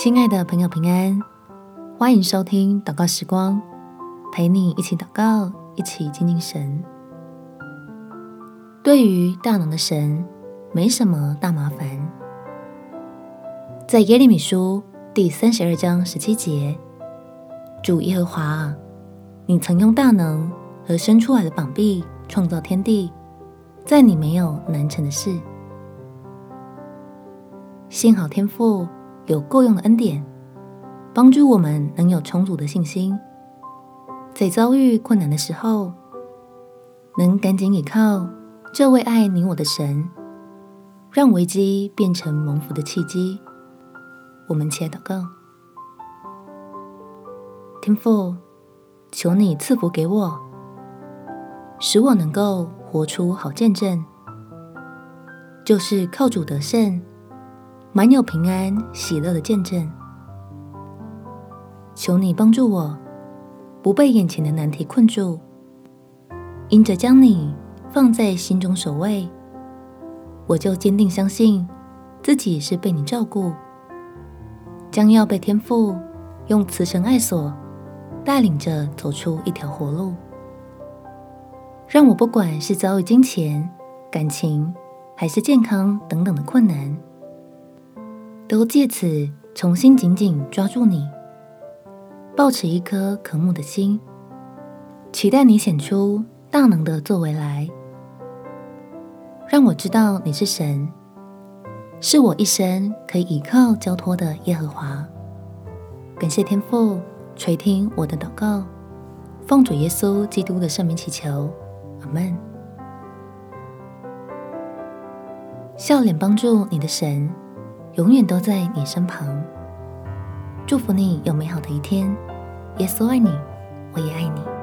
亲爱的朋友，平安，欢迎收听祷告时光，陪你一起祷告，一起亲近神。对于大能的神，没什么大麻烦。在耶利米书第三十二章十七节，主耶和华，你曾用大能和伸出来的膀臂创造天地，在你没有难成的事。幸好天父。有够用的恩典，帮助我们能有充足的信心，在遭遇困难的时候，能赶紧依靠这位爱你我的神，让危机变成蒙福的契机。我们且祷告：天父，求你赐福给我，使我能够活出好见证，就是靠主得胜。满有平安喜乐的见证，求你帮助我，不被眼前的难题困住，因着将你放在心中首位，我就坚定相信自己是被你照顾，将要被天父用慈绳爱所带领着走出一条活路，让我不管是遭遇金钱、感情，还是健康等等的困难。都借此重新紧紧抓住你，抱持一颗渴慕的心，期待你显出大能的作为来，让我知道你是神，是我一生可以依靠交托的耶和华。感谢天父垂听我的祷告，奉主耶稣基督的圣名祈求，阿门。笑脸帮助你的神。永远都在你身旁，祝福你有美好的一天。耶稣爱你，我也爱你。